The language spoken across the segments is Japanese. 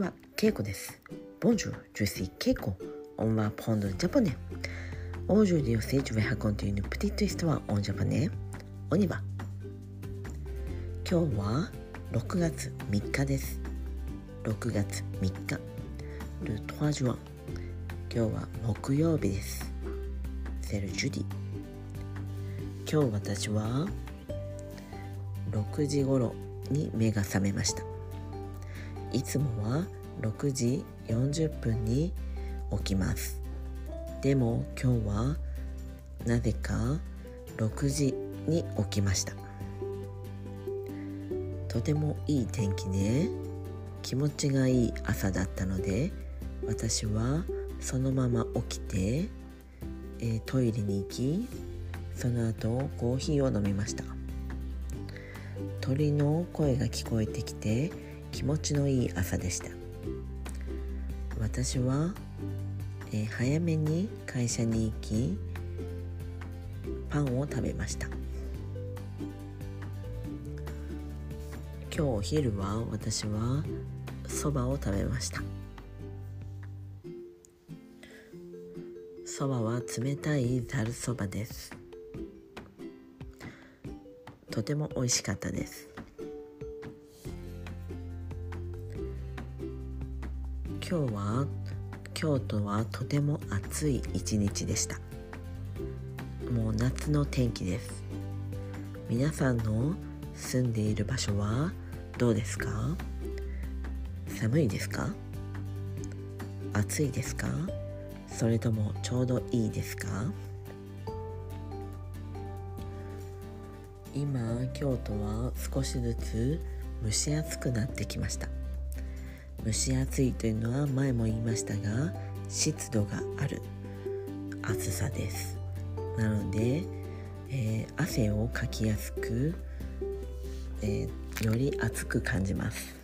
は、ケイコです。 Bonjour、je suis ケイコ、 on apprend japonais。Aujourd'hui aussi je vais continue、petite histoire en japonais。On y va。今日は6月3日です。6月3日。 Le trois juin。今日は木曜日です。 C'est le jeudi。今日私は6時ごろに目が覚めました。いつもは6時40分に起きます。でも今日はなぜか6時に起きました。とてもいい天気で気持ちがいい朝だったので私はそのまま起きて、えートイレに行きその後コーヒーを飲みました。鳥の声が聞こえてきて気持ちのいい朝でした。私は、えー早めに会社に行きパンを食べました。今日お昼は私はそばを食べました。そばは冷たいざるそばです。とても美味しかったです。今日は京都はとても暑い一日でした。もう夏の天気です。皆さんの住んでいる場所はどうですか？寒いですか？暑いですか？それともちょうどいいですか？今京都は少しずつ蒸し暑くなってきました。蒸し暑いというのは前も言いましたが湿度がある。暑さです。なので、えー汗をかきやすく、えーより暑く感じます。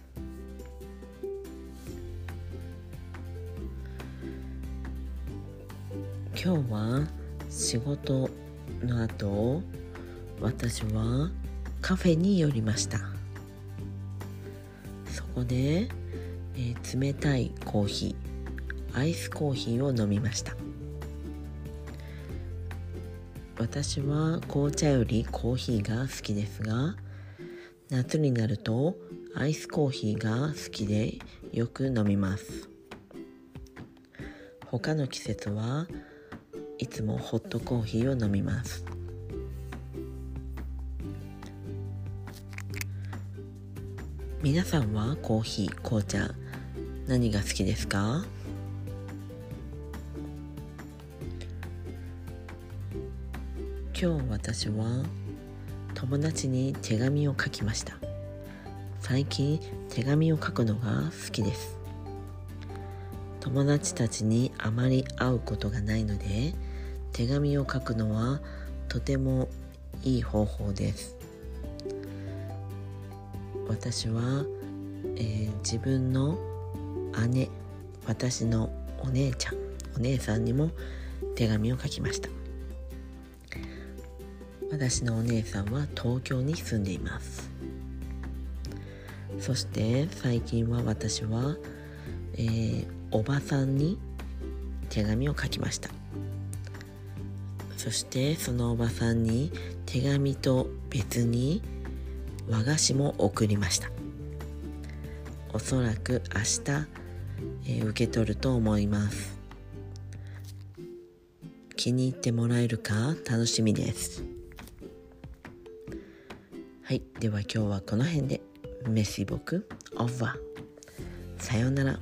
今日は仕事の後私はカフェに寄りました。そこでえー冷たいコーヒーアイスコーヒーを飲みました。私は紅茶よりコーヒーが好きですが夏になるとアイスコーヒーが好きでよく飲みます。他の季節はいつもホットコーヒーを飲みます。皆さんはコーヒー紅茶何が好きですか？今日私は友達に手紙を書きました。最近手紙を書くのが好きです。友達たちにあまり会うことがないので手紙を書くのはとてもいい方法です。私は、えー自分の姉私のお姉ちゃんお姉さんにも手紙を書きました。私のお姉さんは東京に住んでいます。そして最近は私は、えーおばさんに手紙を書きました。そしてそのおばさんに手紙と別に和菓子も送りました。おそらく明日、えー、受け取ると思います。気に入ってもらえるか？楽しみです。はいでは今日はこの辺で。メシ僕オーバーさようなら。